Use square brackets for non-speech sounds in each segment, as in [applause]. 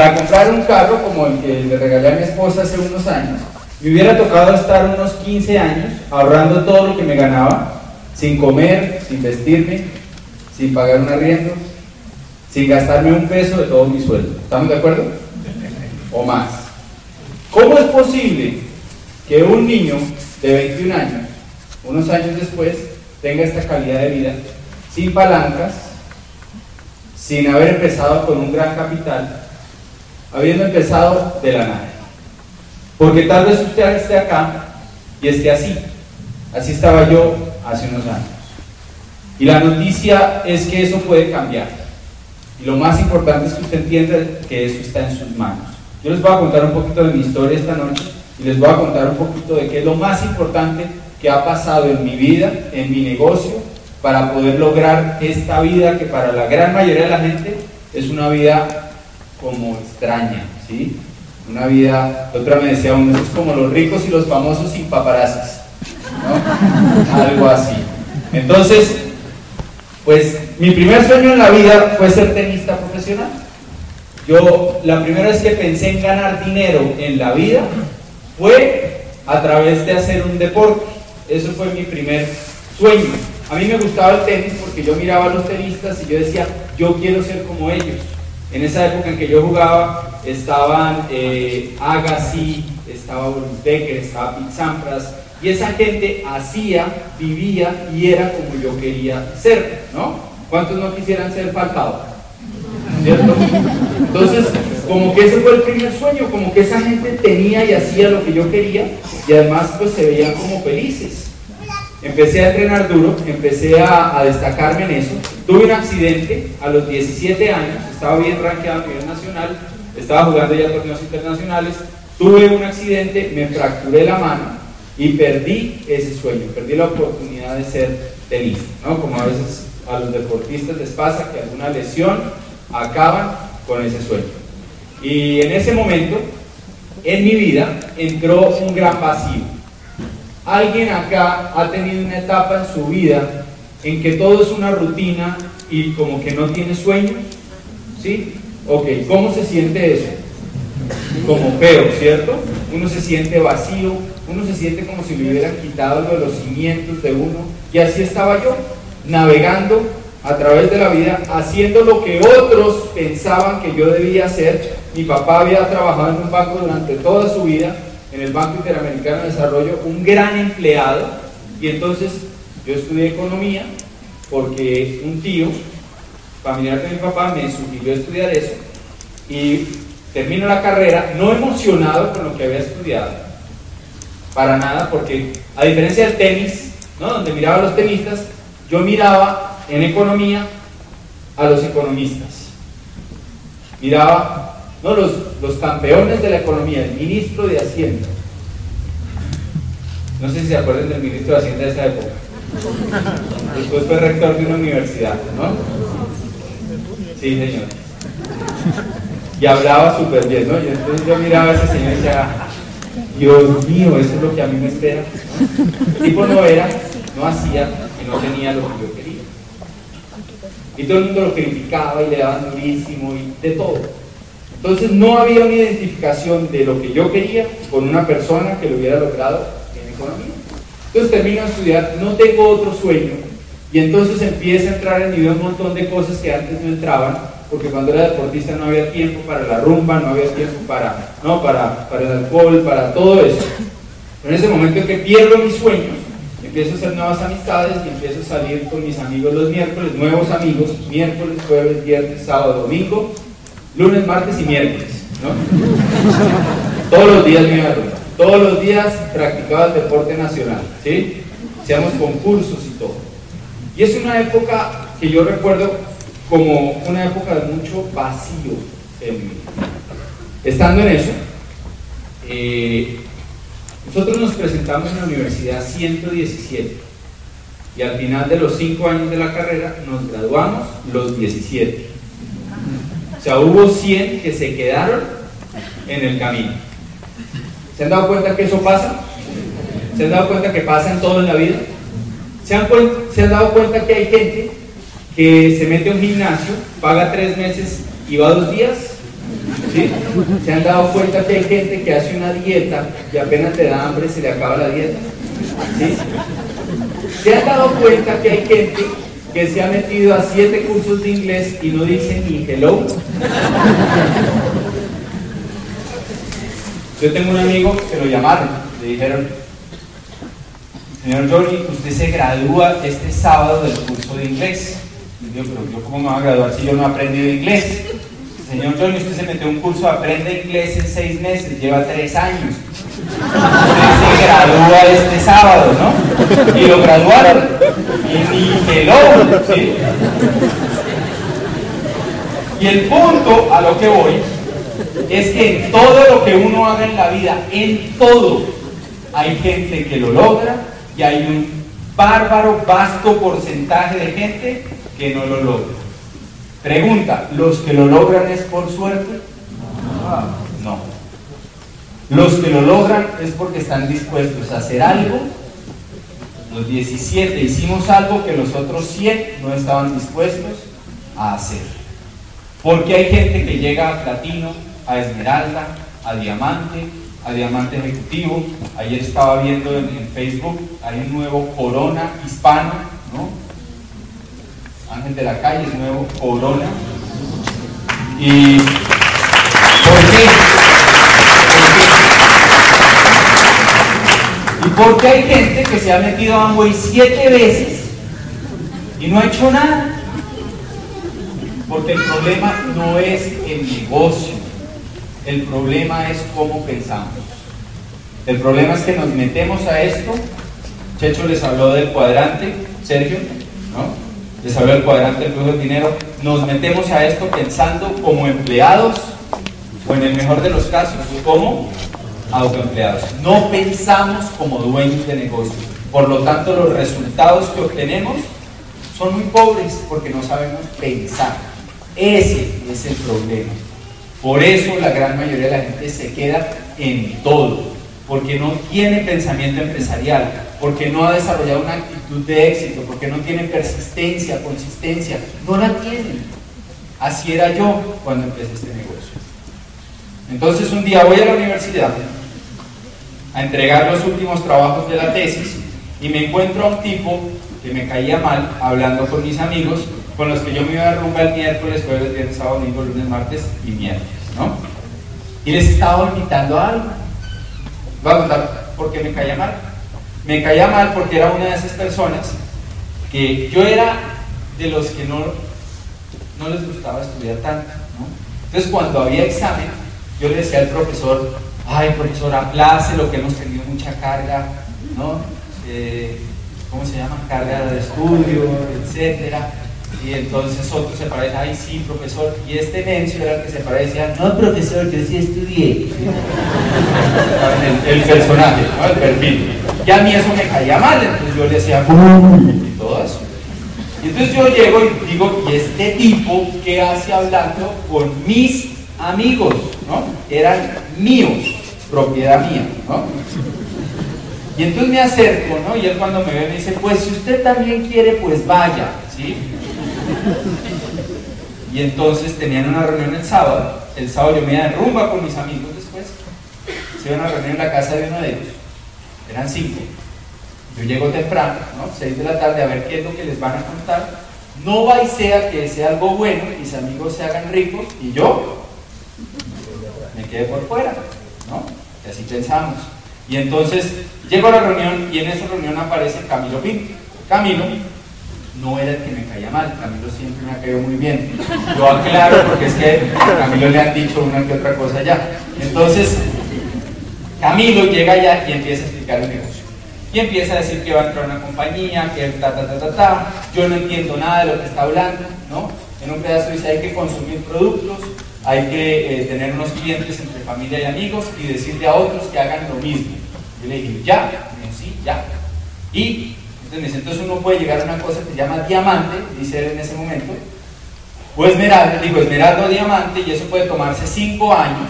Para comprar un carro como el que le regalé a mi esposa hace unos años, me hubiera tocado estar unos 15 años ahorrando todo lo que me ganaba, sin comer, sin vestirme, sin pagar un arriendo, sin gastarme un peso de todo mi sueldo. ¿Estamos de acuerdo? O más. ¿Cómo es posible que un niño de 21 años, unos años después, tenga esta calidad de vida sin palancas, sin haber empezado con un gran capital, habiendo empezado de la nada? Porque tal vez usted esté acá y esté así. Así estaba yo hace unos años. Y la noticia es que eso puede cambiar. Y lo más importante es que usted entienda que eso está en sus manos. Yo les voy a contar un poquito de mi historia esta noche y les voy a contar un poquito de qué es lo más importante que ha pasado en mi vida, en mi negocio, para poder lograr esta vida que para la gran mayoría de la gente es una vida como extraña, ¿sí? Una vida, otra me decía uno, es como los ricos y los famosos sin paparazzis, ¿no? [laughs] Algo así. Entonces, pues mi primer sueño en la vida fue ser tenista profesional. Yo la primera vez que pensé en ganar dinero en la vida fue a través de hacer un deporte. Eso fue mi primer sueño. A mí me gustaba el tenis porque yo miraba a los tenistas y yo decía, yo quiero ser como ellos. En esa época en que yo jugaba estaban eh, Agassi, estaba Boris Becker, estaba Pete Sampras, y esa gente hacía, vivía y era como yo quería ser, ¿no? ¿Cuántos no quisieran ser Falcao? ¿Cierto? Entonces, como que ese fue el primer sueño, como que esa gente tenía y hacía lo que yo quería y además pues se veían como felices. Empecé a entrenar duro, empecé a, destacarme en eso. Tuve un accidente a los 17 años, estaba bien rankeado a nivel nacional, estaba jugando ya torneos internacionales. Tuve un accidente, me fracturé la mano y perdí ese sueño, perdí la oportunidad de ser tenista, ¿no? Como a veces a los deportistas les pasa que alguna lesión acaban con ese sueño. Y en ese momento, en mi vida, entró un gran vacío. Alguien acá ha tenido una etapa en su vida en que todo es una rutina y como que no tiene sueños, ¿sí? Ok, ¿cómo se siente eso? Como feo, ¿cierto? Uno se siente vacío, uno se siente como si le hubieran quitado de los cimientos de uno. Y así estaba yo, navegando a través de la vida, haciendo lo que otros pensaban que yo debía hacer. Mi papá había trabajado en un banco durante toda su vida, en el Banco Interamericano de Desarrollo, un gran empleado. Y entonces yo estudié economía porque un tío, familiar de mi papá, me sugirió estudiar eso. Y termino la carrera no emocionado con lo que había estudiado, para nada, porque a diferencia del tenis, ¿no? donde miraba a los tenistas, yo miraba en economía a los economistas. Miraba ¿no? los, campeones de la economía, el ministro de Hacienda. No sé si se acuerdan del ministro de Hacienda de esa época. Después fue rector de una universidad, ¿no? Sí, señor. Y hablaba súper bien, ¿no? Y entonces yo miraba a ese señor y decía, Dios mío, eso es lo que a mí me espera. El tipo no era, no hacía y no tenía lo que yo quería. Y todo el mundo lo criticaba y le daban durísimo y de todo. Entonces no había una identificación de lo que yo quería con una persona que lo hubiera logrado en economía. Entonces termino de estudiar, no tengo otro sueño y entonces empieza a entrar en mi vida un montón de cosas que antes no entraban porque cuando era deportista no había tiempo para la rumba, no había tiempo para, no, para, para el alcohol, para todo eso. Pero en ese momento en que pierdo mis sueños, empiezo a hacer nuevas amistades y empiezo a salir con mis amigos los miércoles, nuevos amigos, miércoles, jueves, viernes, sábado, domingo, lunes, martes y miércoles. ¿no? Todos los días me iba a rumba. Todos los días practicaba el deporte nacional, ¿sí? Hacíamos concursos y todo. Y es una época que yo recuerdo como una época de mucho vacío en mí. Estando en eso, eh, nosotros nos presentamos en la universidad 117 y al final de los 5 años de la carrera nos graduamos los 17. O sea, hubo 100 que se quedaron en el camino. ¿Se han dado cuenta que eso pasa? ¿Se han dado cuenta que pasa en todo en la vida? ¿Se han, ¿Se han dado cuenta que hay gente que se mete a un gimnasio, paga tres meses y va dos días. ¿sí? ¿Se han dado cuenta que hay gente que hace una dieta y apenas te da hambre se le acaba la dieta? ¿Sí? ¿Se han dado cuenta que hay gente que se ha metido a siete cursos de inglés y no dice ni hello? Yo tengo un amigo que lo llamaron, le dijeron, señor Johnny, usted se gradúa este sábado del curso de inglés. Y yo, pero yo cómo me voy a graduar si yo no he aprendido inglés. Señor Johnny, usted se metió a un curso, aprende inglés en seis meses, lleva tres años. Usted se gradúa este sábado, ¿no? Y lo graduaron. ¿Sí? Y el punto a lo que voy es que en todo lo que uno haga en la vida, en todo, hay gente que lo logra y hay un bárbaro, vasto porcentaje de gente que no lo logra. Pregunta, ¿los que lo logran es por suerte? No. Los que lo logran es porque están dispuestos a hacer algo. Los 17 hicimos algo que los otros 100 no estaban dispuestos a hacer. Porque hay gente que llega a platino, a esmeralda, a diamante, a diamante ejecutivo. Ayer estaba viendo en, Facebook, hay un nuevo corona hispano, ¿no? Ángel de la calle es nuevo corona. ¿Y ¿Y por qué hay gente que se ha metido a Amway siete veces y no ha hecho nada? Porque el problema no es el negocio, el problema es cómo pensamos. El problema es que nos metemos a esto. Checho les habló del cuadrante, Sergio, ¿no? Les habló del cuadrante del flujo del dinero. Nos metemos a esto pensando como empleados, o en el mejor de los casos, como autoempleados. No pensamos como dueños de negocio. Por lo tanto, los resultados que obtenemos son muy pobres porque no sabemos pensar. Ese es el problema. Por eso la gran mayoría de la gente se queda en todo, porque no tiene pensamiento empresarial, porque no ha desarrollado una actitud de éxito, porque no tiene persistencia, consistencia, no la tiene. Así era yo cuando empecé este negocio. Entonces un día voy a la universidad a entregar los últimos trabajos de la tesis y me encuentro a un tipo que me caía mal hablando con mis amigos con los que yo me iba a rumba el miércoles, jueves, viernes, sábado, domingo, lunes, martes y miércoles, ¿no? Y les estaba invitando a algo. Voy a contar por qué me caía mal. Me caía mal porque era una de esas personas que yo era de los que no, no les gustaba estudiar tanto. Entonces cuando había examen, yo le decía al profesor, ay profesor, aplace lo que hemos tenido mucha carga, ¿no? ¿Cómo se llama? Carga de estudio, etcétera y entonces otro se parece, ay sí, profesor, y este mencio era el que se parecía, no, profesor, yo sí estudié. el, personaje, ¿no? el perfil. Y a mí eso me caía mal, entonces yo le decía, y todo eso. Y entonces yo llego y digo, ¿y este tipo qué hace hablando con mis amigos? ¿no? Eran míos, propiedad mía, ¿no? Y entonces me acerco, ¿no? Y él cuando me ve me dice, pues si usted también quiere, pues vaya, ¿sí? Y entonces tenían una reunión el sábado. El sábado yo me iba de rumba con mis amigos después. Se iban a reunir en la casa de uno de ellos. Eran cinco. Yo llego temprano, ¿no? Seis de la tarde a ver qué es lo que les van a contar. No va y sea que sea algo bueno, y mis amigos se hagan ricos y yo me quede por fuera, ¿no? Y así pensamos. Y entonces llego a la reunión y en esa reunión aparece Camilo Pinto. Camilo no era el que me caía mal, Camilo siempre me ha caído muy bien. Lo aclaro porque es que a Camilo le han dicho una que otra cosa ya. Entonces, Camilo llega allá y empieza a explicar el negocio. Y empieza a decir que va a entrar una compañía, que ta, ta, ta, ta, ta. Yo no entiendo nada de lo que está hablando, ¿no? En un pedazo dice hay que consumir productos, hay que eh, tener unos clientes entre familia y amigos y decirle a otros que hagan lo mismo. Yo le dije, ya, sí, ya. Y entonces uno puede llegar a una cosa que se llama diamante, dice él en ese momento, o esmeralda, digo esmeralda o diamante, y eso puede tomarse 5 años,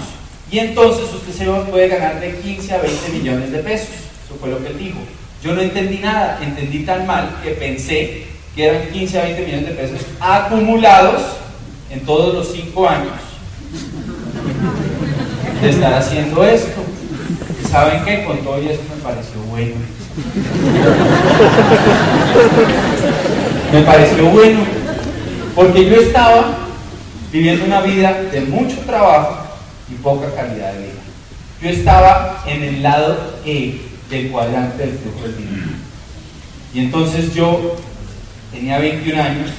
y entonces usted se puede ganar de 15 a 20 millones de pesos. Eso fue lo que él dijo. Yo no entendí nada, entendí tan mal que pensé que eran 15 a 20 millones de pesos acumulados en todos los 5 años. De estar haciendo esto. ¿Saben qué? Con todo eso me pareció bueno. me pareció bueno, porque yo estaba viviendo una vida de mucho trabajo y poca calidad de vida. Yo estaba en el lado E del cuadrante del flujo del dinero. Y entonces yo tenía 21 años,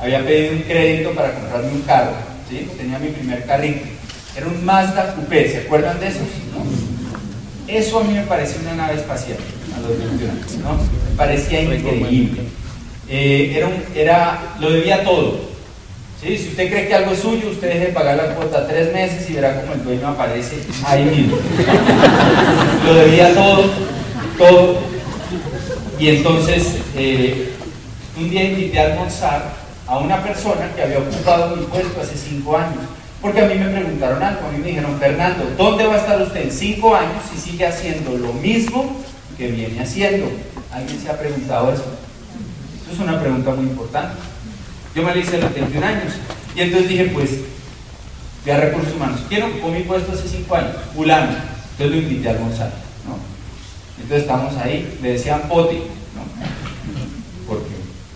había pedido un crédito para comprarme un carro, ¿sí? tenía mi primer carrito. Era un Mazda Coupé, ¿se acuerdan de esos? Eso a mí me parecía una nave espacial a los 21 años, ¿no? Me parecía increíble. Eh, era, era, lo debía todo. Si usted cree que algo es suyo, usted deje de pagar la cuota tres meses y verá como el dueño aparece ahí mismo. lo debía todo, todo. Y entonces, eh, un día invité a almorzar a una persona que había ocupado mi puesto hace cinco años. Porque a mí me preguntaron algo, a mí me dijeron, Fernando, ¿dónde va a estar usted en cinco años si sigue haciendo lo mismo que viene haciendo? ¿Alguien se ha preguntado eso? Eso es una pregunta muy importante. Yo me la hice a los 21 años. Y entonces dije, pues, a recursos humanos. ¿Quién ocupó mi puesto hace 5 años? Fulano. Entonces lo invité a almorzar. ¿no? Entonces estamos ahí, le decían poti, ¿no? Porque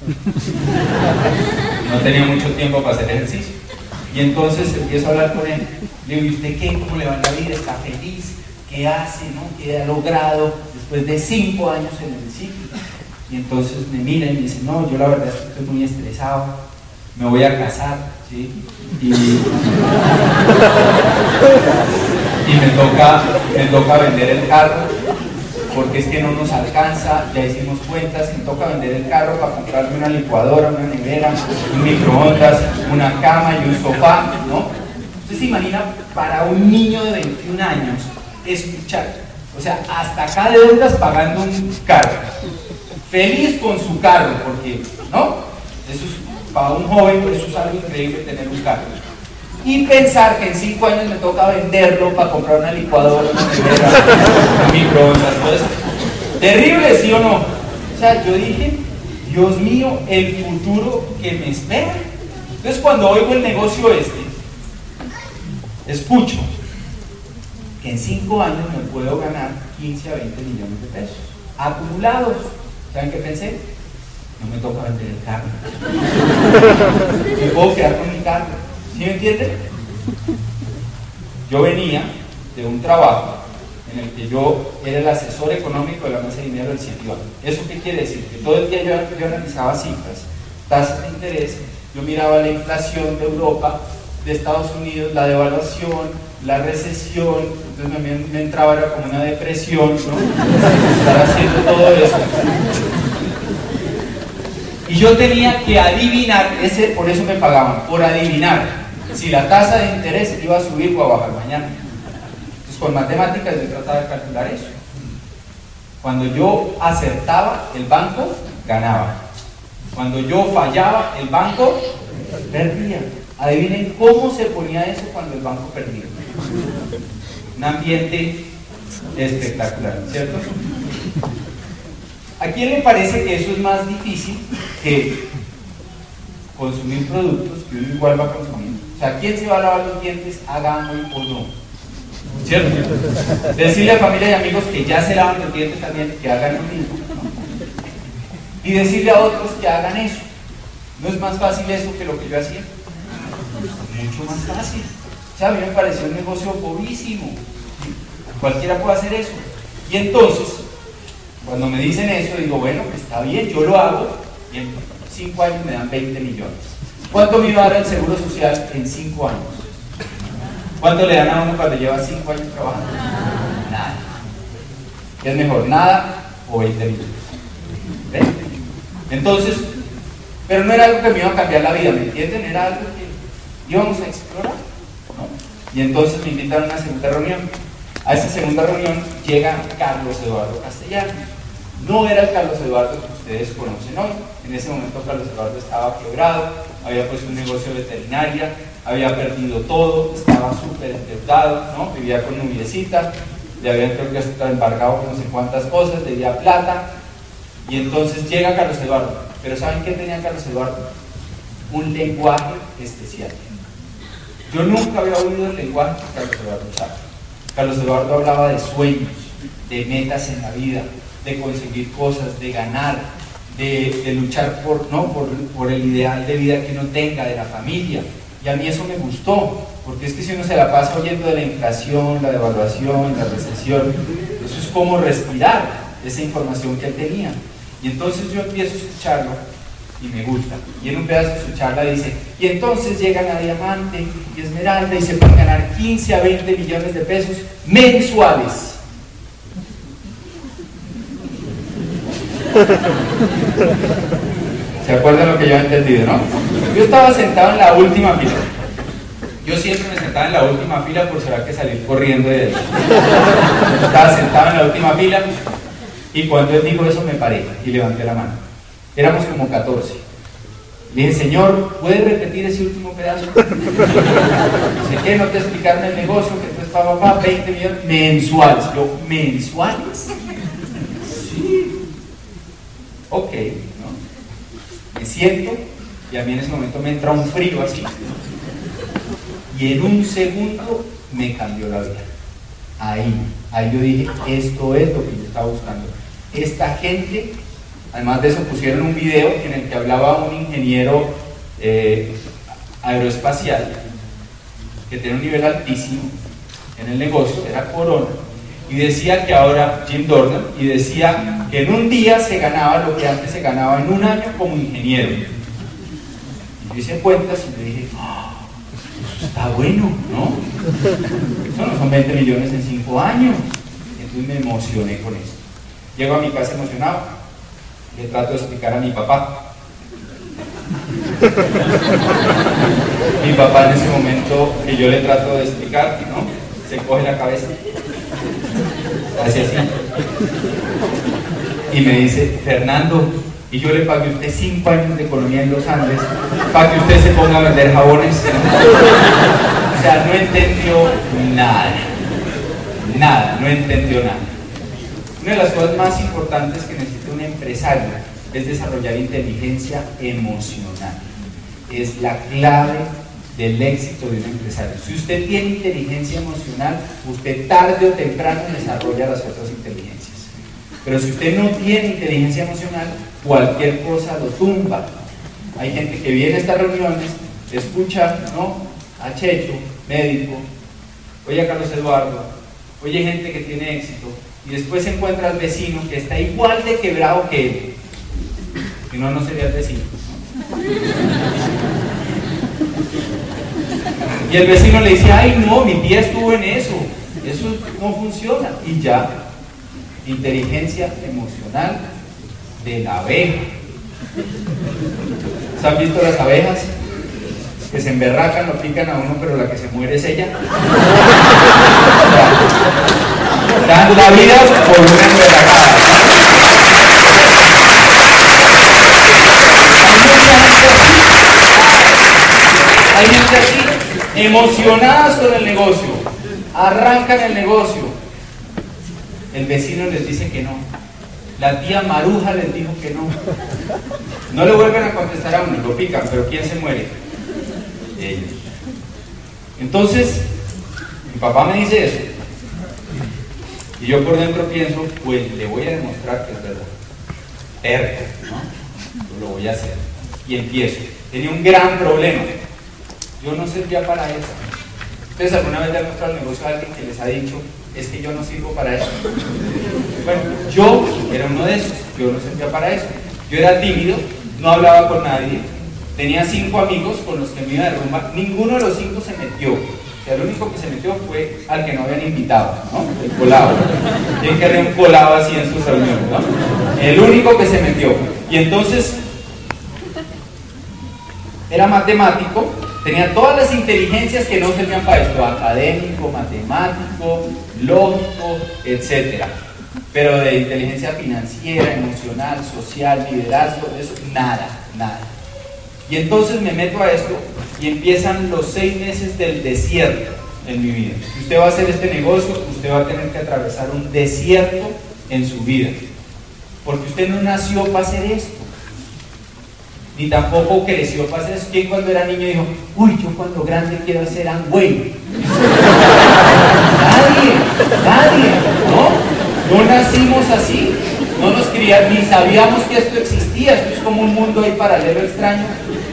[laughs] no tenía mucho tiempo para hacer ejercicio. Y entonces empiezo a hablar con él. Le digo, ¿y usted qué? ¿Cómo le va la vida? ¿Está feliz? ¿Qué hace? ¿no? ¿Qué ha logrado después de 5 años en el ciclo? Y entonces me mira y me dice, no, yo la verdad es que estoy muy estresado, me voy a casar, ¿sí? Y, [laughs] me, toca, me toca vender el carro, porque es que no nos alcanza, ya hicimos cuentas, me toca vender el carro para comprarme una licuadora, una nevera, un microondas, una cama y un sofá, ¿no? Usted se imagina para un niño de 21 años escuchar, o sea, hasta acá de deudas pagando un carro feliz con su carro, porque, ¿no? Eso es, para un joven eso es algo increíble tener un carro. Y pensar que en cinco años me toca venderlo para comprar una licuadora, una un microondas, todo eso. Terrible, ¿sí o no? O sea, yo dije, Dios mío, el futuro que me espera. Entonces cuando oigo el negocio este, escucho que en cinco años me puedo ganar 15 a 20 millones de pesos acumulados. ¿Saben qué pensé? No me toca vender el carro. Me puedo quedar con mi carro. ¿Sí me entienden? Yo venía de un trabajo en el que yo era el asesor económico de la mesa de dinero del Citibank. ¿Eso qué quiere decir? Que todo el día yo, yo analizaba cifras, tasas de interés, yo miraba la inflación de Europa, de Estados Unidos, la devaluación, la recesión, entonces me, me entraba era como una depresión, ¿no? Estar haciendo todo eso. Y yo tenía que adivinar, ese, por eso me pagaban, por adivinar si la tasa de interés iba a subir o a bajar mañana. Con matemáticas yo trataba de calcular eso. Cuando yo acertaba, el banco ganaba. Cuando yo fallaba, el banco perdía. Adivinen cómo se ponía eso cuando el banco perdía. Un ambiente espectacular, ¿cierto? ¿A quién le parece que eso es más difícil que consumir productos que uno igual va a consumir? O sea, ¿quién se va a lavar los dientes, haga hoy o no? ¿Cierto? Decirle a familia y amigos que ya se lavan los dientes también, que hagan lo mismo. Y decirle a otros que hagan eso. ¿No es más fácil eso que lo que yo hacía? Mucho más fácil. O sea, a mí me pareció un negocio bobísimo. Cualquiera puede hacer eso. Y entonces, cuando me dicen eso, digo, bueno, pues está bien, yo lo hago y en 5 años me dan 20 millones. ¿Cuánto me iba a dar el Seguro Social en 5 años? ¿Cuánto le dan a uno cuando lleva 5 años trabajando? Nada. ¿Qué es mejor, nada o 20 millones? ¿Ven? Entonces, pero no era algo que me iba a cambiar la vida, ¿me entienden? Era algo que íbamos a explorar. ¿no? Y entonces me invitaron a una segunda reunión. A esa segunda reunión llega Carlos Eduardo Castellano. No era el Carlos Eduardo que ustedes conocen hoy. En ese momento Carlos Eduardo estaba quebrado, había puesto un negocio veterinaria, había perdido todo, estaba súper endeudado, vivía con nubiecita, le habían creo que hasta embargado no sé cuántas cosas, debía plata. Y entonces llega Carlos Eduardo. Pero ¿saben qué tenía Carlos Eduardo? Un lenguaje especial. Yo nunca había oído el lenguaje que Carlos Eduardo usaba. Carlos Eduardo hablaba de sueños, de metas en la vida, de conseguir cosas, de ganar, de, luchar por, ¿no? Por, por, el ideal de vida que uno tenga, de la familia. Y a mí eso me gustó, porque es que si uno se la pasa oyendo de la inflación, la devaluación, la recesión, eso es como respirar esa información que él tenía. Y entonces yo empiezo a escucharlo y me gusta. Y en un pedazo de su charla dice, y entonces llegan a Diamante y Esmeralda y se pueden ganar 15 a 20 millones de pesos mensuales. [laughs] ¿Se acuerdan lo que yo he entendido, no? Yo estaba sentado en la última fila. Yo siempre me sentaba en la última fila por será que salir corriendo de ahí. Estaba sentado en la última fila y cuando él dijo eso me paré y levanté la mano. Éramos como 14. Le dije, Señor, ¿puedes repetir ese último pedazo? Dice, ¿qué? No te explicaron el negocio, que tú estabas papá, 20 millones mensuales. Yo, ¿mensuales? Sí. Ok. Me siento y a mí en ese momento me entra un frío así. Y en un segundo me cambió la vida. Ahí, ahí yo dije, esto es lo que yo estaba buscando. Esta gente Además de eso pusieron un video en el que hablaba un ingeniero eh, aeroespacial que tiene un nivel altísimo en el negocio, era Corona, y decía que ahora, Jim Dornan, y decía que en un día se ganaba lo que antes se ganaba en un año como ingeniero. Y yo hice cuentas y me dije, ah, eso está bueno, ¿no? Eso no son 20 millones en 5 años. Entonces me emocioné con eso. Llego a mi casa emocionado le trato de explicar a mi papá. mi papá en ese momento que yo le trato de explicar, ¿no? Se coge la cabeza. Hace así. Y me dice, Fernando, y yo le pagué a usted cinco años de economía en los Andes para que usted se ponga a vender jabones. o sea, no entendió nada. Nada, no entendió nada. Una de las cosas más importantes que necesita un empresario es desarrollar inteligencia emocional. Es la clave del éxito de un empresario. Si usted tiene inteligencia emocional, usted tarde o temprano desarrolla las otras inteligencias. Pero si usted no tiene inteligencia emocional, cualquier cosa lo tumba. Hay gente que viene a estas reuniones, escucha ¿no? a Checho, médico, oye a Carlos Eduardo, oye gente que tiene éxito, y después se encuentra al vecino que está igual de quebrado que él. Si no, no sería el vecino. Y el vecino le dice, ay no, mi tía estuvo en eso. Eso no funciona. Y ya, inteligencia emocional de la abeja. ¿Se han visto las abejas? Que se emberracan, lo pican a uno, pero la que se muere es ella. Dan la vida por una emberracada. Emocionadas con el negocio, arrancan el negocio. El vecino les dice que no. La tía Maruja les dijo que no. No le vuelven a contestar a uno, lo pican, pero ¿quién se muere? Ellos. Entonces, mi papá me dice eso. Y yo por dentro pienso, pues le voy a demostrar que es verdad. Terco, ¿no? lo voy a hacer. Y empiezo. Tenía un gran problema. Yo no servía para eso. Ustedes alguna vez le han mostrado el negocio a alguien que les ha dicho, es que yo no sirvo para eso. Bueno, yo era uno de esos, yo no servía para eso. Yo era tímido, no hablaba con nadie, tenía cinco amigos con los que me iba de rumba, ninguno de los cinco se metió el único que se metió fue al que no habían invitado, ¿no? El colado. ¿Quién querría un colado así en sus reuniones, no? El único que se metió. Y entonces, era matemático, tenía todas las inteligencias que no servían para esto, académico, matemático, lógico, etc. Pero de inteligencia financiera, emocional, social, liderazgo, eso, nada, nada. Y entonces me meto a esto y empiezan los seis meses del desierto en mi vida. Si usted va a hacer este negocio, usted va a tener que atravesar un desierto en su vida. Porque usted no nació para hacer esto. Ni tampoco creció para hacer eso. ¿Quién cuando era niño dijo, uy, yo cuando grande quiero ser Amway? nadie, nadie, ¿no? No nacimos así, no nos criamos, ni sabíamos que esto existía, esto es como un mundo ahí paralelo extraño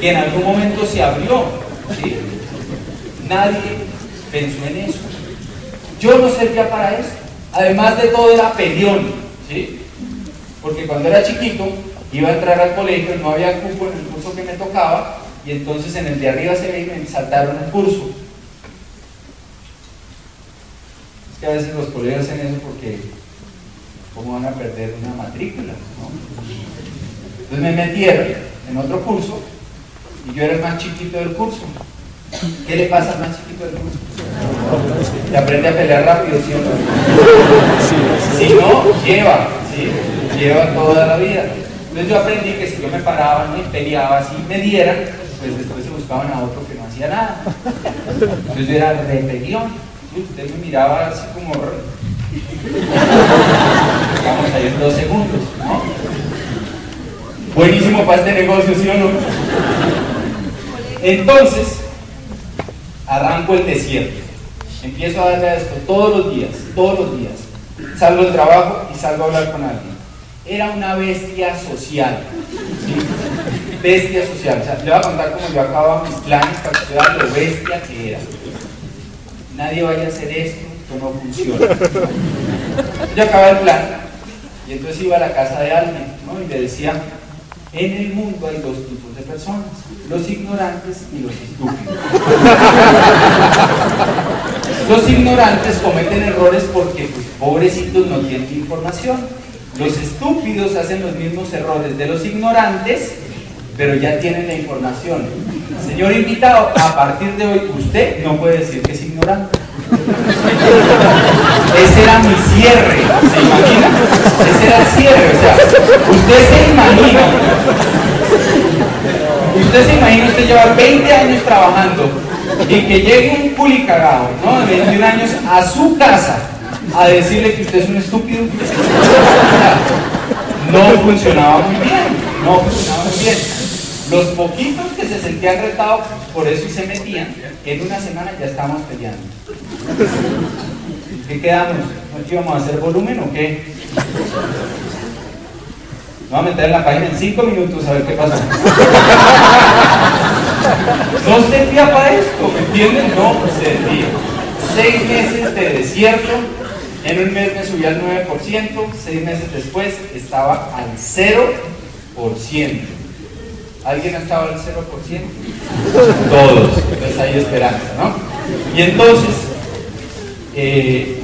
que en algún momento se abrió, ¿sí? Nadie pensó en eso. Yo no servía para eso. Además de todo era peleón, ¿sí? Porque cuando era chiquito iba a entrar al colegio, no había cupo en el curso que me tocaba, y entonces en el de arriba se me saltaron el curso. Es que a veces los colegios hacen eso porque ¿cómo van a perder una matrícula? Entonces me metieron en otro curso y yo era el más chiquito del curso. ¿Qué le pasa al más chiquito del curso? Se aprende a pelear rápido, ¿sí o no? Si no, lleva, ¿sí? Lleva toda la vida. Entonces yo aprendí que si yo me paraba y peleaba así, me dieran, pues después se buscaban a otro que no hacía nada. Entonces yo era rebelión. Usted me miraba así como... Vamos a ir dos segundos, ¿no? Buenísimo para este negocio, ¿sí o no? Entonces, arranco el desierto. Empiezo a darle a esto todos los días, todos los días. Salgo del trabajo y salgo a hablar con alguien. Era una bestia social. Bestia social. O sea, le voy a contar cómo yo acababa mis planes para que vean lo bestia que era. Nadie vaya a hacer esto, esto no funciona. Yo acababa el plan y entonces iba a la casa de alguien ¿no? y le decía, en el mundo hay dos tipos de personas, los ignorantes y los estúpidos. los ignorantes cometen errores porque pues, pobrecitos no tienen información. Los estúpidos hacen los mismos errores de los ignorantes, pero ya tienen la información. Señor invitado, a partir de hoy usted no puede decir que es ignorante. Ese era mi cierre, ¿se imagina? Ese era el cierre, o sea, usted se imagina, usted se imagina usted llevar 20 años trabajando y que llegue un culicagado, ¿no? De 21 años a su casa a decirle que usted es un estúpido. No funcionaba muy bien, no funcionaba muy bien. Los poquitos que se sentían retados, por eso se metían, en una semana ya estábamos peleando. ¿Qué quedamos? ¿No íbamos a hacer volumen o qué? Voy a meter en la página en cinco minutos a ver qué pasa. No servía para esto, ¿me entienden? No servía. Seis meses de desierto, en un mes me subí al 9%, seis meses después estaba al 0%. ¿Alguien ha estado al 0%? Todos. Entonces hay esperanza, ¿no? Y entonces, eh,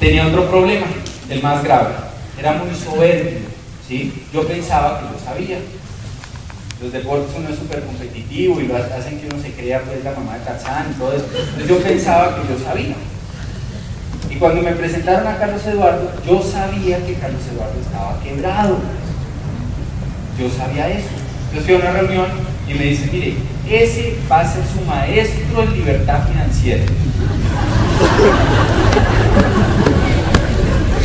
tenía otro problema, el más grave. Era muy soberbio, ¿sí? Yo pensaba que lo sabía. Los deportes uno es súper competitivo y lo hacen que uno se crea pues la mamá de Tarzán y todo eso. Entonces yo pensaba que yo sabía. Y cuando me presentaron a Carlos Eduardo, yo sabía que Carlos Eduardo estaba quebrado. Yo sabía eso. Yo fui a una reunión y me dice, mire, ese va a ser su maestro en libertad financiera.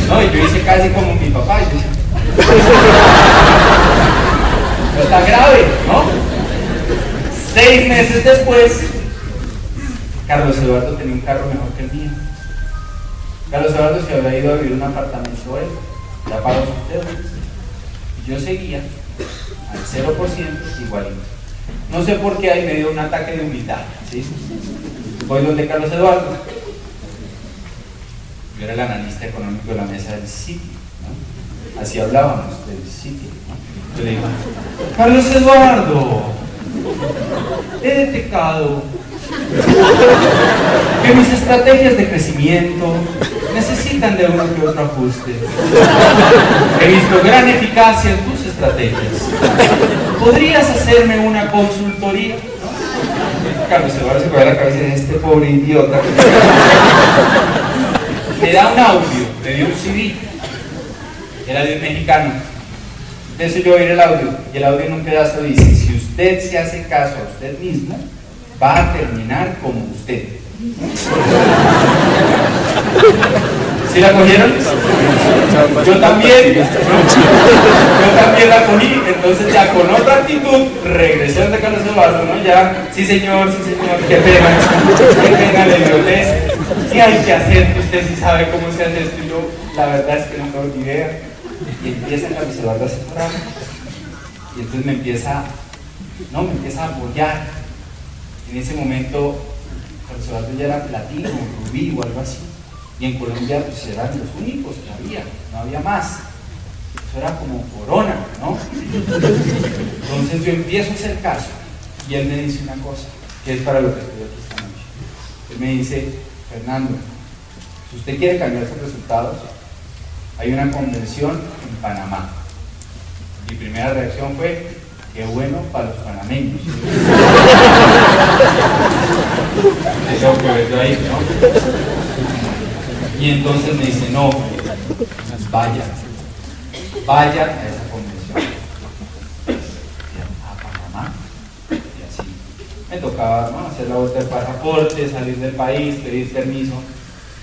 No, y yo hice casi como mi papá. Y yo está grave, ¿no? Seis meses después, Carlos Eduardo tenía un carro mejor que el mío. Carlos Eduardo se había ido a vivir un apartamento él, ya pagó sus deudas. Yo seguía al 0% igualito. No sé por qué ahí me dio un ataque de humildad. ¿sí? Voy donde Carlos Eduardo. Yo era el analista económico de la mesa del sitio. Así hablábamos del sitio. Yo le digo, Carlos Eduardo, he detectado que mis estrategias de crecimiento necesitan de uno que otro ajuste. He visto gran eficacia en tus estrategias. ¿Podrías hacerme una consultoría? Carlos Eduardo se coge la cabeza de este pobre idiota. Me da un audio, me dio un CD. Era de un mexicano. Entonces yo oír el audio y el audio en un pedazo dice, si usted se hace caso a usted mismo, va a terminar como usted. ¿Sí la cogieron? yo también, yo también la cogí, entonces ya con otra actitud regresé a Carlos Eduardo, ¿no? Ya, sí señor, sí señor, qué pena, qué pena le idiotez, ¿qué hay que hacer? Usted sí sabe cómo se hace esto, y yo, la verdad es que no tengo ni idea. Y empieza Carlos Eduardo a asesorarme, y entonces me empieza, no, me empieza a apoyar. En ese momento, Carlos Eduardo ya era platino, rubí o algo así. Y en Colombia pues eran los únicos que había, no había más. Eso era como corona, ¿no? Entonces yo empiezo a hacer caso y él me dice una cosa, que es para lo que estoy aquí esta noche. Él me dice, Fernando, si usted quiere cambiar sus resultados, hay una convención en Panamá. Mi primera reacción fue, qué bueno para los panameños. [laughs] Y entonces me dice, no, vaya, vaya a esa convención. A Panamá. Y así. Me tocaba hacer la vuelta del pasaporte, salir del país, pedir permiso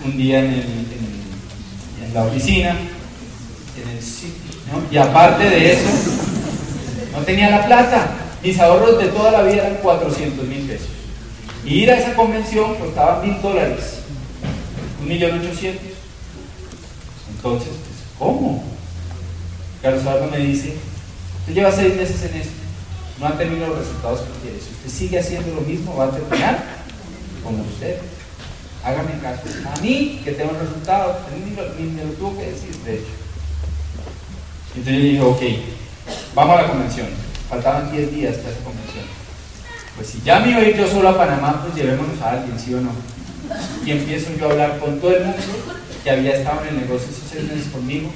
un día en, en, la oficina. Y aparte de eso, no tenía la plata. Mis ahorros de toda la vida eran 400 mil pesos. Y ir a esa convención costaba mil dólares un millón ochocientos. Entonces, pues, ¿cómo? Carlos Eduardo me dice, usted lleva seis meses en esto, no ha tenido los resultados que quiere. Si usted sigue haciendo lo mismo, va a terminar como usted. Hágame caso. A mí, que tengo resultados, ni, ni me lo tuvo que decir, de hecho. Entonces yo dije, ok, vamos a la convención. Faltaban 10 días para esa convención. Pues si ya me iba yo solo a Panamá, pues llevémonos a alguien, ¿sí o no? y empiezo yo a hablar con todo el mundo que había estado en el negocio esos seis meses conmigo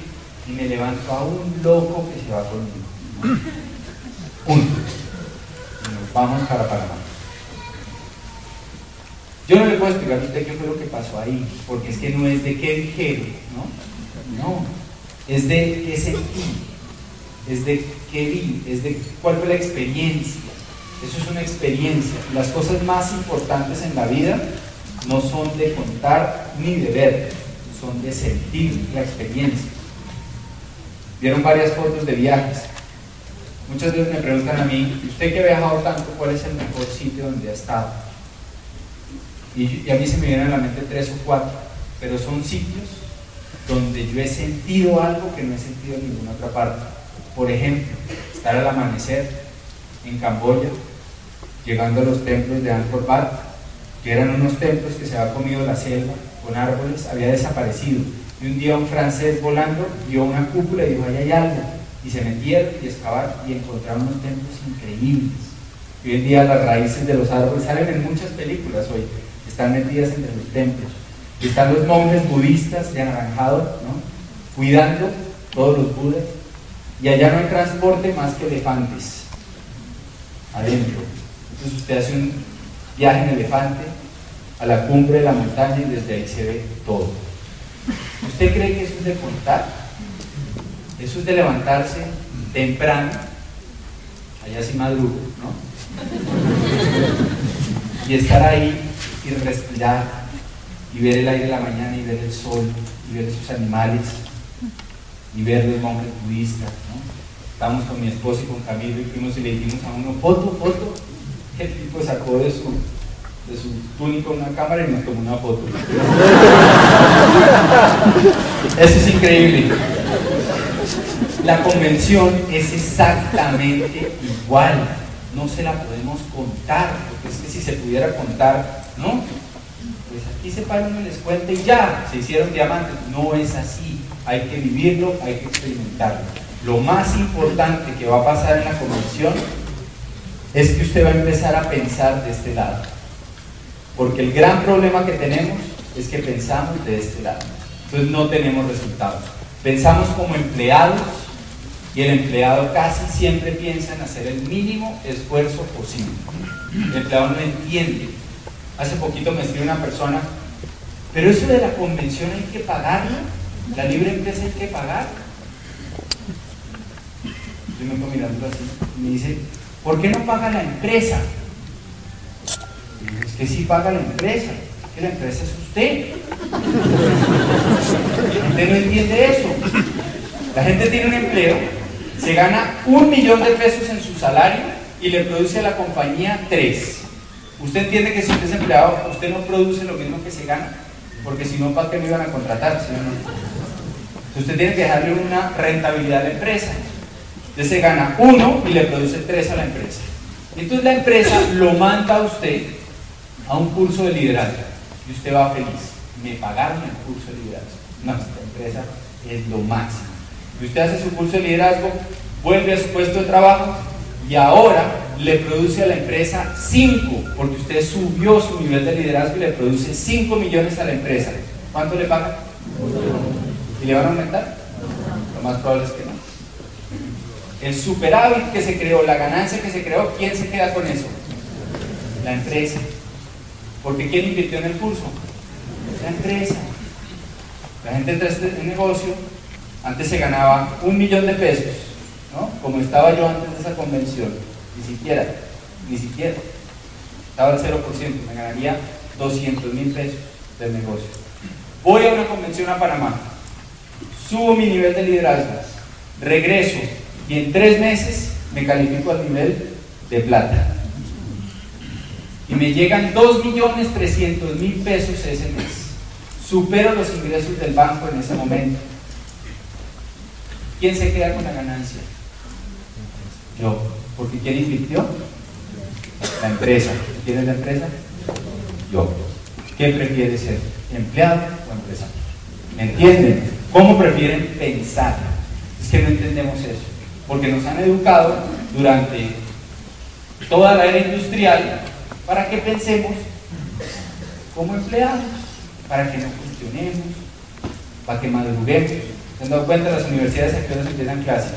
y me levanto a un loco que se va conmigo. Uno. Y nos vamos para Panamá. Yo no le puedo explicar a usted qué fue lo que pasó ahí, porque es que no es de qué dijeron, ¿no? No, es de qué sentí, es de qué vi, es de cuál fue la experiencia. Eso es una experiencia. Las cosas más importantes en la vida no son de contar ni de ver, son de sentir la experiencia. Vieron varias fotos de viajes. Muchas veces me preguntan a mí, ¿usted que ha viajado tanto, cuál es el mejor sitio donde ha estado? Y, a mí se me vienen a la mente tres o cuatro, pero son sitios donde yo he sentido algo que no he sentido en ninguna otra parte. Por ejemplo, estar al amanecer en Camboya, llegando a los templos de Angkor Wat, que eran unos templos que se había comido la selva con árboles, había desaparecido. Y un día un francés volando vio una cúpula y dijo, ahí hay algo. Y se metieron y excavaron y encontraron unos templos increíbles. Y hoy en día las raíces de los árboles salen en muchas películas hoy, están metidas entre los templos. Y están los monjes budistas de anaranjado, ¿no? cuidando todos los budas. Y allá no hay transporte más que elefantes adentro. Entonces usted hace un viaje en elefante a la cumbre de la montaña y desde ahí se ve todo. ¿Usted cree que eso es de contar? Eso es de levantarse temprano, allá sí madrugo, ¿no? Y estar ahí y respirar y ver el aire de la mañana y ver el sol y ver esos animales y ver los monjes budistas, ¿no? Estábamos con mi esposo y con Camilo y fuimos y le dijimos a uno, foto, foto, el tipo sacó de su, de su túnica una cámara y nos tomó una foto. Eso es increíble. La convención es exactamente igual. No se la podemos contar, porque es que si se pudiera contar, ¿no? Pues aquí se paran y les cuenta y ya, se hicieron diamantes. No es así. Hay que vivirlo, hay que experimentarlo. Lo más importante que va a pasar en la convención es que usted va a empezar a pensar de este lado. Porque el gran problema que tenemos es que pensamos de este lado. Entonces no tenemos resultados. Pensamos como empleados y el empleado casi siempre piensa en hacer el mínimo esfuerzo posible. El empleado no entiende. Hace poquito me escribió una persona, pero eso de la convención hay que pagarlo, la libre empresa hay que pagar. Yo me pongo mirando así me dice, ¿Por qué no paga la empresa? Es que sí paga la empresa, que la empresa es usted. La gente no entiende eso. La gente tiene un empleo, se gana un millón de pesos en su salario y le produce a la compañía tres. Usted entiende que si usted es empleado, usted no produce lo mismo que se gana, porque si no, ¿para qué me iban a contratar? Usted tiene que dejarle una rentabilidad a la empresa. Usted se gana uno y le produce tres a la empresa. Entonces la empresa lo manda a usted a un curso de liderazgo y usted va feliz. Me pagaron el curso de liderazgo. No, esta empresa es lo máximo. Y usted hace su curso de liderazgo, vuelve a su puesto de trabajo y ahora le produce a la empresa 5, porque usted subió su nivel de liderazgo y le produce 5 millones a la empresa. ¿Cuánto le paga? ¿Y le van a aumentar? Lo más probable es que no. El superávit que se creó, la ganancia que se creó, ¿quién se queda con eso? La empresa. Porque ¿quién invirtió en el curso? La empresa. La gente entra a este negocio, antes se ganaba un millón de pesos, ¿no? Como estaba yo antes de esa convención, ni siquiera, ni siquiera. Estaba al 0%, me ganaría 200 mil pesos del negocio. Voy a una convención a Panamá, subo mi nivel de liderazgo, regreso y en tres meses me califico al nivel de plata. Y me llegan 2.300.000 pesos ese mes. Supero los ingresos del banco en ese momento. ¿Quién se queda con la ganancia? Yo. Porque ¿quién invirtió? La empresa. ¿Quién es la empresa? Yo. ¿Quién prefiere ser? ¿Empleado o empresario? ¿Me entienden? ¿Cómo prefieren pensar? Es que no entendemos eso. Porque nos han educado durante toda la era industrial para que pensemos como empleados, para que no funcionemos, para que madruguemos. ¿Se han dado cuenta? Las universidades a qué hora empiezan clases?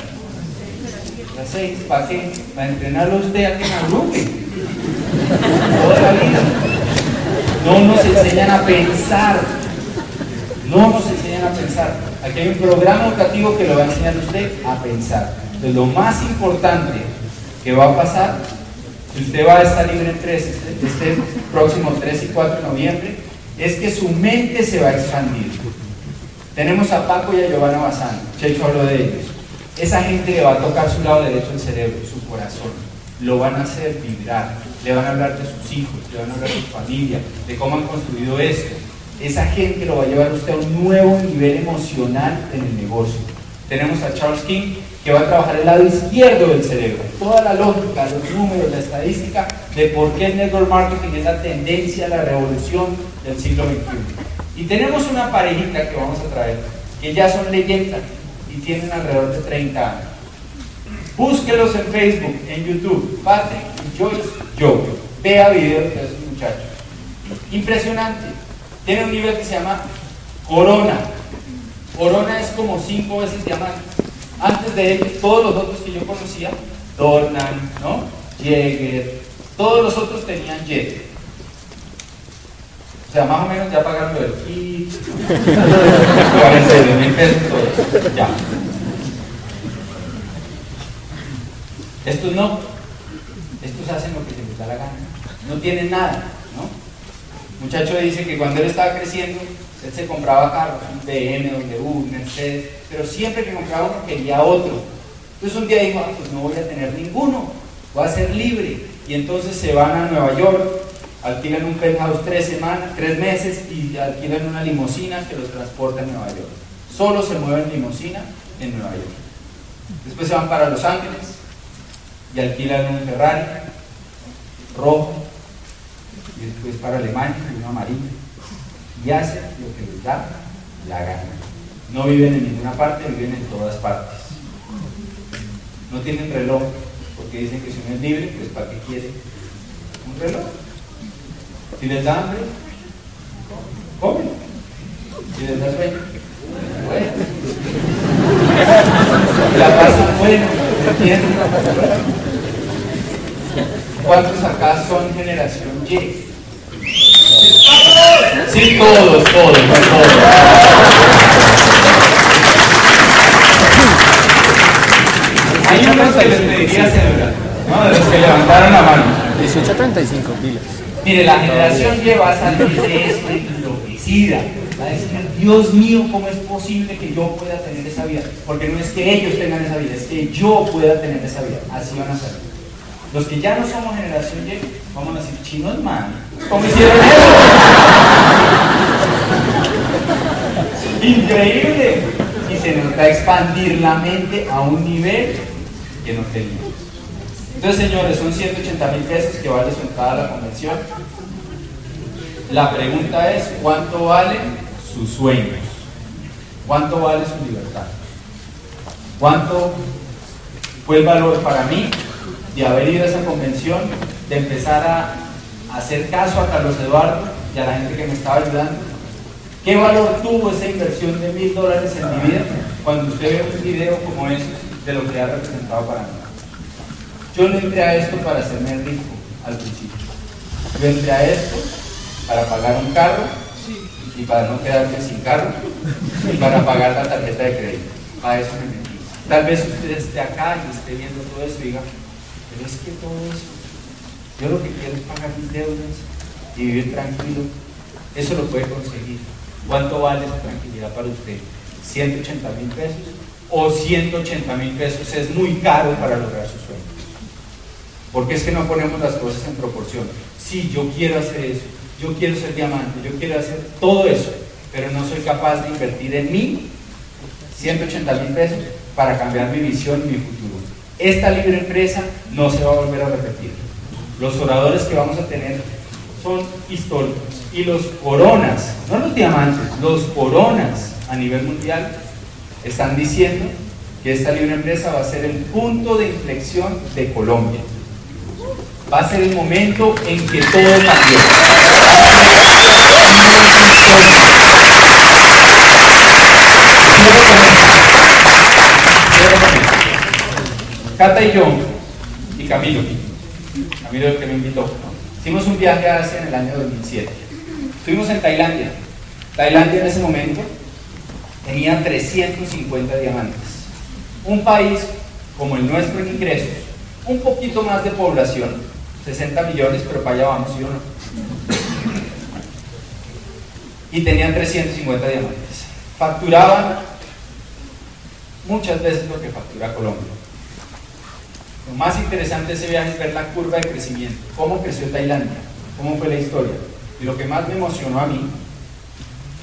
Las seis. ¿Para qué? Para entrenarlo usted a que madrugue. Toda la vida. No nos enseñan a pensar. No nos enseñan a pensar. Aquí hay un programa educativo que lo va a enseñar usted a pensar. Entonces, lo más importante que va a pasar, si usted va a estar libre en tres, este, próximo 3 y 4 de noviembre, es que su mente se va a expandir. Tenemos a Paco y a Giovanna Bazán, Checho habló de ellos. Esa gente le va a tocar su lado derecho del cerebro, su corazón. Lo van a hacer vibrar. Le van a hablar de sus hijos, le van a hablar de su familia, de cómo han construido esto. Esa gente lo va a llevar a usted a un nuevo nivel emocional en el negocio. Tenemos a Charles King, que va a trabajar el lado izquierdo del cerebro. Toda la lógica, los números, la estadística de por qué el network marketing es la tendencia, la revolución del siglo XXI. Y tenemos una parejita que vamos a traer, que ya son leyendas y tienen alrededor de 30 años. Búsquelos en Facebook, en YouTube, Patrick y Joyce yo. Vea videos de esos muchachos. Impresionante. Tiene un nivel que se llama Corona. Corona es como cinco veces diamante. Antes de él, todos los otros que yo conocía, Dornan, ¿no? Jäger, todos los otros tenían Jet. O sea, más o menos ya pagaron el kit, [laughs] 42 mil pesos, todo. Ya. Estos no. Estos hacen lo que les da la gana. No tienen nada, ¿no? muchacho dice que cuando él estaba creciendo, él se compraba carros, un BMW, un Mercedes, pero siempre que compraba uno quería otro. Entonces un día dijo, ah, pues no voy a tener ninguno, voy a ser libre. Y entonces se van a Nueva York, alquilan un penthouse tres semanas, tres meses y alquilan una limusina que los transporta a Nueva York. Solo se mueven limusina en Nueva York. Después se van para Los Ángeles y alquilan un Ferrari rojo y después para Alemania uno amarillo y hacen lo que les da la gana. No viven en ninguna parte, viven en todas partes. No tienen reloj, porque dicen que si uno es libre, pues ¿para qué quiere un reloj? Si les da hambre, comen. Si les da sueño, bueno. [laughs] La pasan bueno. ¿Cuántos acá son generación Y? Sí, todos, todos, todos. Hay unos que les pediría cédula, ¿no? De los que levantaron la mano. 18 a 35 pilas. Mire, la generación Y va a salir de esto enloquecida. va a decir, Dios mío, ¿cómo es posible que yo pueda tener esa vida? Porque no es que ellos tengan esa vida, es que yo pueda tener esa vida. Así van a ser. Los que ya no somos generación Y, vamos a decir, chinos, man, ¿cómo hicieron eso? Increíble. Y se nos va a expandir la mente a un nivel que no teníamos. Entonces, señores, son 180 mil pesos que vale su entrada a la convención. La pregunta es, ¿cuánto valen sus sueños? ¿Cuánto vale su libertad? ¿Cuánto fue el valor para mí de haber ido a esa convención, de empezar a hacer caso a Carlos Eduardo y a la gente que me estaba ayudando? ¿Qué valor tuvo esa inversión de mil dólares en mi vida cuando usted ve un video como ese de lo que ha representado para mí? Yo no entré a esto para hacerme rico al principio. Yo entré a esto para pagar un carro y para no quedarme sin carro y para pagar la tarjeta de crédito. Para eso me metí. Tal vez usted esté acá y esté viendo todo eso y diga, pero es que todo eso, yo lo que quiero es pagar mis deudas y vivir tranquilo. Eso lo puede conseguir. ¿Cuánto vale esa tranquilidad para usted? ¿180 mil pesos? ¿O 180 mil pesos es muy caro para lograr sus sueños? Porque es que no ponemos las cosas en proporción. Sí, yo quiero hacer eso, yo quiero ser diamante, yo quiero hacer todo eso, pero no soy capaz de invertir en mí 180 mil pesos para cambiar mi visión y mi futuro. Esta libre empresa no se va a volver a repetir. Los oradores que vamos a tener son históricos y los coronas, no los diamantes, los coronas a nivel mundial están diciendo que esta libre empresa va a ser el punto de inflexión de Colombia va a ser el momento en que todo cambió. Cata y yo, y Camilo, Camilo el que me invitó, hicimos un viaje Asia en el año 2007. Estuvimos en Tailandia. Tailandia en ese momento tenía 350 diamantes. Un país como el nuestro en ingresos, un poquito más de población, 60 millones, pero para allá vamos, ¿sí o no? Y tenían 350 diamantes. Facturaban muchas veces lo que factura Colombia. Lo más interesante de ese viaje es ver la curva de crecimiento, cómo creció Tailandia, cómo fue la historia. Y lo que más me emocionó a mí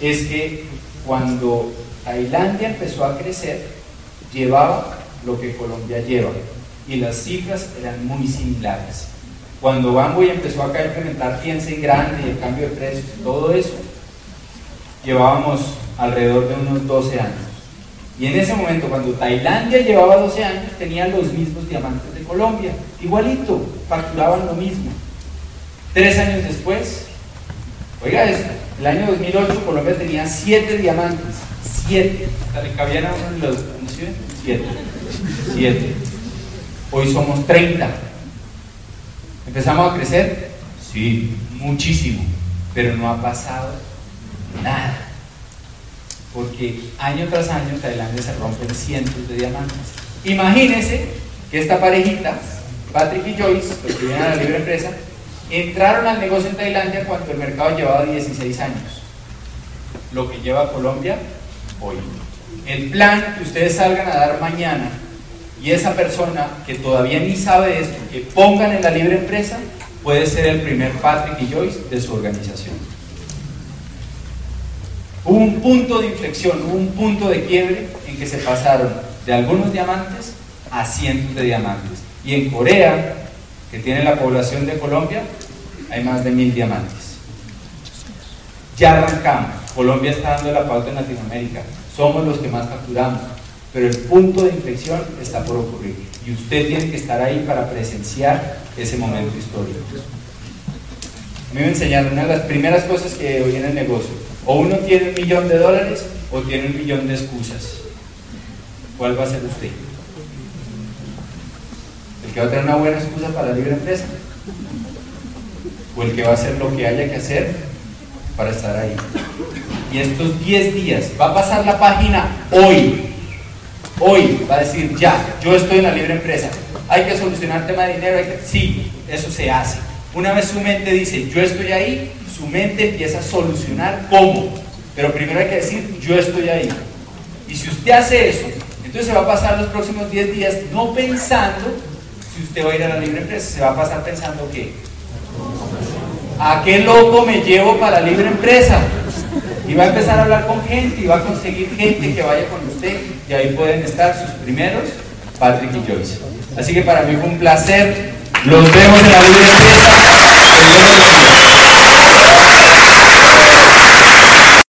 es que cuando Tailandia empezó a crecer, llevaba lo que Colombia lleva. Y las cifras eran muy similares. Cuando Bamboy empezó acá a implementar en grande y el cambio de precios todo eso, llevábamos alrededor de unos 12 años. Y en ese momento, cuando Tailandia llevaba 12 años, tenían los mismos diamantes de Colombia, igualito, facturaban lo mismo. Tres años después, oiga esto, el año 2008 Colombia tenía 7 diamantes, 7, hasta le cabían a uno los, 7, 7. Hoy somos 30. ¿Empezamos a crecer? Sí, muchísimo, pero no ha pasado nada. Porque año tras año Tailandia se rompen cientos de diamantes. Imagínense que esta parejita, Patrick y Joyce, los que vienen a la libre empresa, entraron al negocio en Tailandia cuando el mercado llevaba 16 años. Lo que lleva Colombia hoy. El plan que ustedes salgan a dar mañana y esa persona que todavía ni sabe esto, que pongan en la libre empresa, puede ser el primer Patrick y Joyce de su organización. Hubo un punto de inflexión, hubo un punto de quiebre en que se pasaron de algunos diamantes a cientos de diamantes. Y en Corea, que tiene la población de Colombia, hay más de mil diamantes. Ya arrancamos. Colombia está dando la pauta en Latinoamérica. Somos los que más facturamos pero el punto de inflexión está por ocurrir y usted tiene que estar ahí para presenciar ese momento histórico. A mí me enseñaron una de las primeras cosas que hoy en el negocio, o uno tiene un millón de dólares o tiene un millón de excusas. ¿Cuál va a ser usted? ¿El que va a tener una buena excusa para la libre empresa? ¿O el que va a hacer lo que haya que hacer para estar ahí? Y estos 10 días, va a pasar la página hoy, hoy va a decir, ya, yo estoy en la libre empresa, hay que solucionar el tema de dinero, sí, eso se hace. Una vez su mente dice, yo estoy ahí, su mente empieza a solucionar cómo. Pero primero hay que decir, yo estoy ahí. Y si usted hace eso, entonces se va a pasar los próximos 10 días no pensando si usted va a ir a la libre empresa, se va a pasar pensando que, ¿a qué loco me llevo para la libre empresa? Y va a empezar a hablar con gente y va a conseguir gente que vaya con usted y ahí pueden estar sus primeros, Patrick y Joyce. Así que para mí fue un placer. Los vemos en la libre empresa.